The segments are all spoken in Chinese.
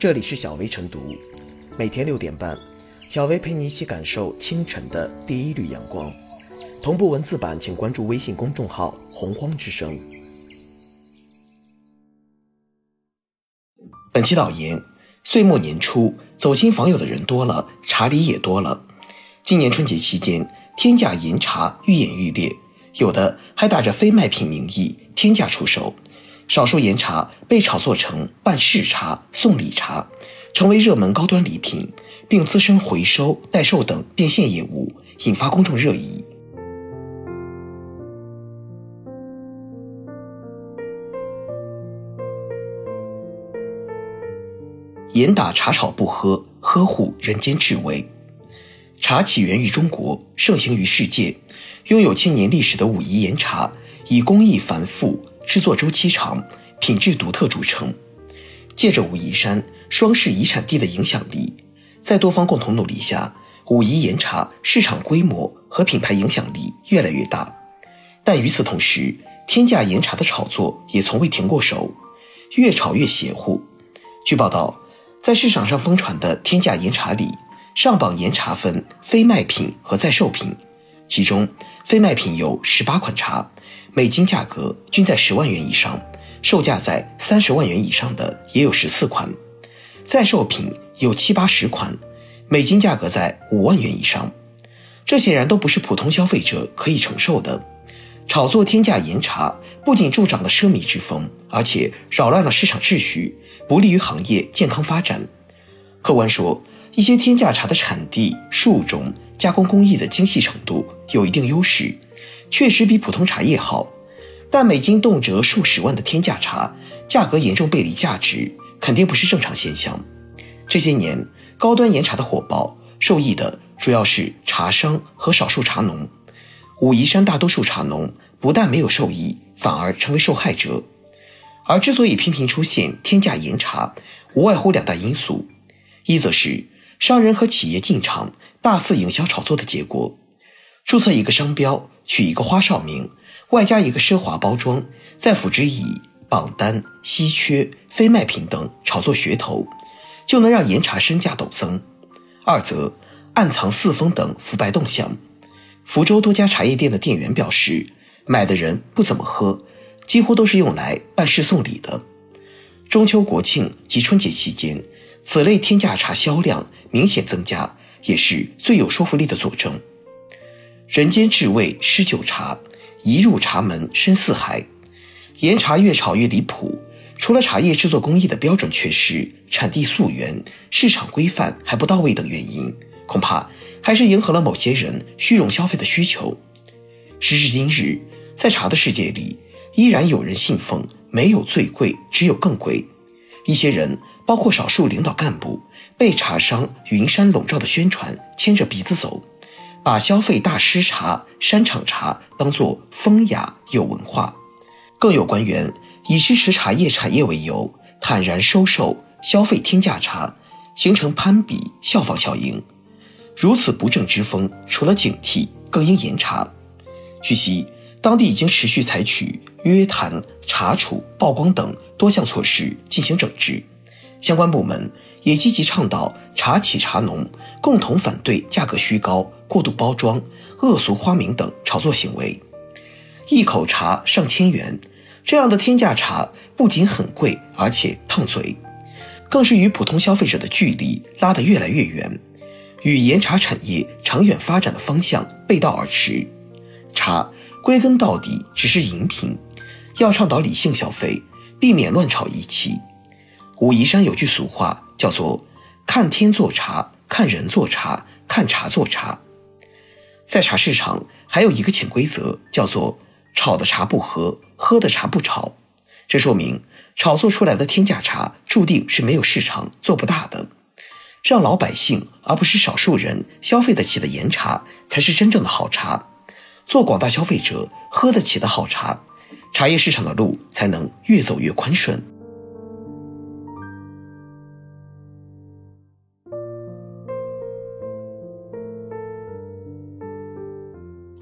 这里是小薇晨读，每天六点半，小薇陪你一起感受清晨的第一缕阳光。同步文字版，请关注微信公众号“洪荒之声”。本期导言：岁末年初，走亲访友的人多了，茶礼也多了。今年春节期间，天价银茶愈演愈烈，有的还打着非卖品名义天价出售。少数岩茶被炒作成办事茶、送礼茶，成为热门高端礼品，并滋生回收、代售等变现业务，引发公众热议。严打茶炒不喝，呵护人间至味。茶起源于中国，盛行于世界，拥有千年历史的武夷岩茶，以工艺繁复。制作周期长、品质独特著称。借着武夷山双市遗产地的影响力，在多方共同努力下，武夷岩茶市场规模和品牌影响力越来越大。但与此同时，天价岩茶的炒作也从未停过手，越炒越邪乎。据报道，在市场上疯传的天价岩茶里，上榜岩茶分非卖品和在售品，其中非卖品有十八款茶。每斤价格均在十万元以上，售价在三十万元以上的也有十四款，在售品有七八十款，每斤价格在五万元以上，这显然都不是普通消费者可以承受的。炒作天价岩茶不仅助长了奢靡之风，而且扰乱了市场秩序，不利于行业健康发展。客观说，一些天价茶的产地、树种、加工工艺的精细程度有一定优势。确实比普通茶叶好，但每斤动辄数十万的天价茶，价格严重背离价值，肯定不是正常现象。这些年，高端岩茶的火爆，受益的主要是茶商和少数茶农。武夷山大多数茶农不但没有受益，反而成为受害者。而之所以频频出现天价岩茶，无外乎两大因素：一则是商人和企业进场大肆营销炒作的结果。注册一个商标，取一个花哨名，外加一个奢华包装，再辅之以榜单、稀缺、非卖品等炒作噱头，就能让岩茶身价陡增。二则暗藏四风等腐败动向。福州多家茶叶店的店员表示，买的人不怎么喝，几乎都是用来办事送礼的。中秋、国庆及春节期间，此类天价茶销量明显增加，也是最有说服力的佐证。人间至味诗酒茶，一入茶门深似海。岩茶越炒越离谱，除了茶叶制作工艺的标准缺失、产地溯源、市场规范还不到位等原因，恐怕还是迎合了某些人虚荣消费的需求。时至今日，在茶的世界里，依然有人信奉没有最贵，只有更贵。一些人，包括少数领导干部，被茶商云山笼罩的宣传牵着鼻子走。把消费大师茶、山场茶当作风雅有文化，更有官员以支持茶叶产业为由，坦然收受消费天价茶，形成攀比效仿效应。如此不正之风，除了警惕，更应严查。据悉，当地已经持续采取约谈、查处、曝光等多项措施进行整治，相关部门也积极倡导茶企茶农共同反对价格虚高。过度包装、恶俗花名等炒作行为，一口茶上千元，这样的天价茶不仅很贵，而且烫嘴，更是与普通消费者的距离拉得越来越远，与岩茶产业长远发展的方向背道而驰。茶归根到底只是饮品，要倡导理性消费，避免乱炒一气。武夷山有句俗话叫做“看天做茶，看人做茶，看茶做茶”。在茶市场还有一个潜规则，叫做“炒的茶不喝，喝的茶不炒”。这说明炒作出来的天价茶注定是没有市场、做不大的。让老百姓而不是少数人消费得起的岩茶，才是真正的好茶。做广大消费者喝得起的好茶，茶叶市场的路才能越走越宽顺。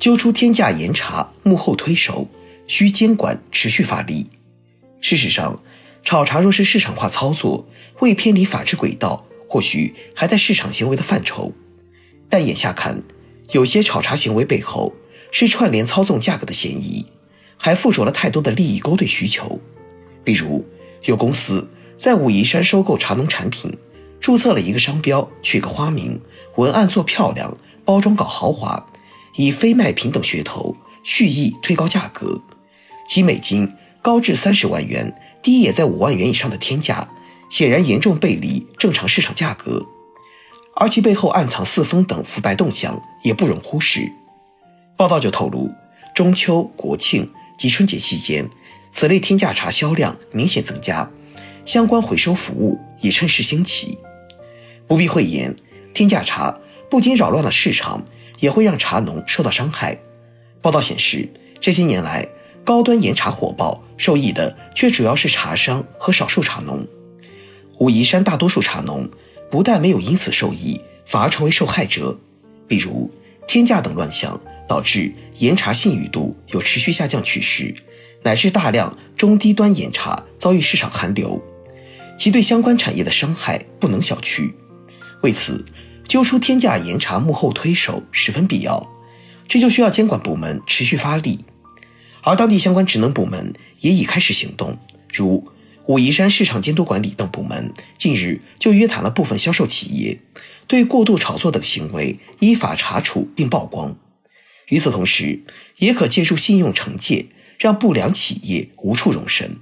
揪出天价盐茶幕后推手，需监管持续发力。事实上，炒茶若是市场化操作，未偏离法治轨道，或许还在市场行为的范畴。但眼下看，有些炒茶行为背后是串联操纵价格的嫌疑，还附着了太多的利益勾兑需求。比如，有公司在武夷山收购茶农产品，注册了一个商标，取个花名，文案做漂亮，包装搞豪华，以非卖品等噱头，蓄意推高价格，其每斤高至三十万元。低也在五万元以上的天价，显然严重背离正常市场价格，而其背后暗藏四风等腐败动向也不容忽视。报道就透露，中秋、国庆及春节期间，此类天价茶销量明显增加，相关回收服务也趁势兴起。不必讳言，天价茶不仅扰乱了市场，也会让茶农受到伤害。报道显示，这些年来，高端岩茶火爆，受益的却主要是茶商和少数茶农。武夷山大多数茶农不但没有因此受益，反而成为受害者。比如天价等乱象，导致岩茶信誉度有持续下降趋势，乃至大量中低端岩茶遭遇市场寒流，其对相关产业的伤害不能小觑。为此，揪出天价岩茶幕后推手十分必要，这就需要监管部门持续发力。而当地相关职能部门也已开始行动，如武夷山市场监督管理等部门近日就约谈了部分销售企业，对过度炒作等行为依法查处并曝光。与此同时，也可借助信用惩戒，让不良企业无处容身。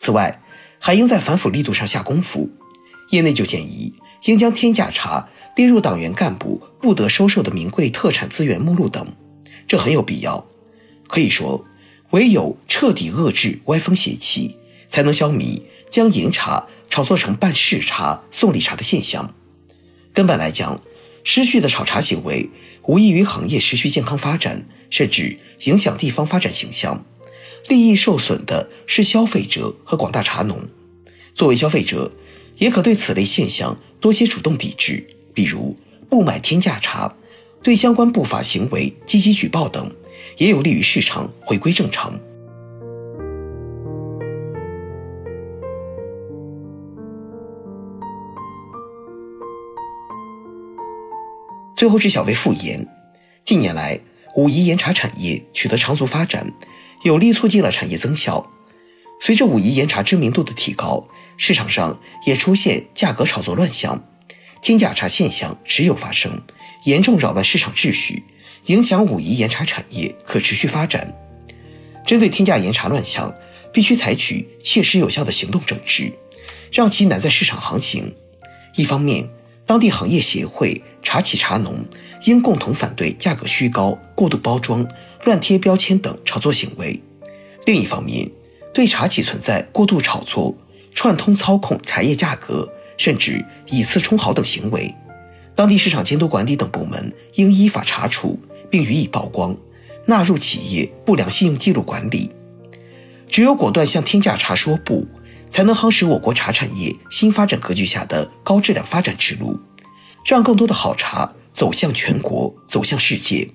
此外，还应在反腐力度上下功夫。业内就建议，应将天价茶列入党员干部不得收受的名贵特产资源目录等，这很有必要。可以说。唯有彻底遏制歪风邪气，才能消弭将岩茶炒作成办事茶、送礼茶的现象。根本来讲，失序的炒茶行为无异于行业持续健康发展，甚至影响地方发展形象。利益受损的是消费者和广大茶农。作为消费者，也可对此类现象多些主动抵制，比如不买天价茶，对相关不法行为积极举报等。也有利于市场回归正常。最后是小微复言，近年来武夷岩茶产业取得长足发展，有力促进了产业增效。随着武夷岩茶知名度的提高，市场上也出现价格炒作乱象，天价茶现象时有发生，严重扰乱市场秩序。影响武夷岩茶产业可持续发展。针对天价岩茶乱象，必须采取切实有效的行动整治，让其难在市场航行。一方面，当地行业协会、茶企、茶农应共同反对价格虚高、过度包装、乱贴标签等炒作行为；另一方面，对茶企存在过度炒作、串通操控茶叶价格，甚至以次充好等行为，当地市场监督管理等部门应依法查处。并予以曝光，纳入企业不良信用记录管理。只有果断向天价茶说不，才能夯实我国茶产业新发展格局下的高质量发展之路，让更多的好茶走向全国，走向世界。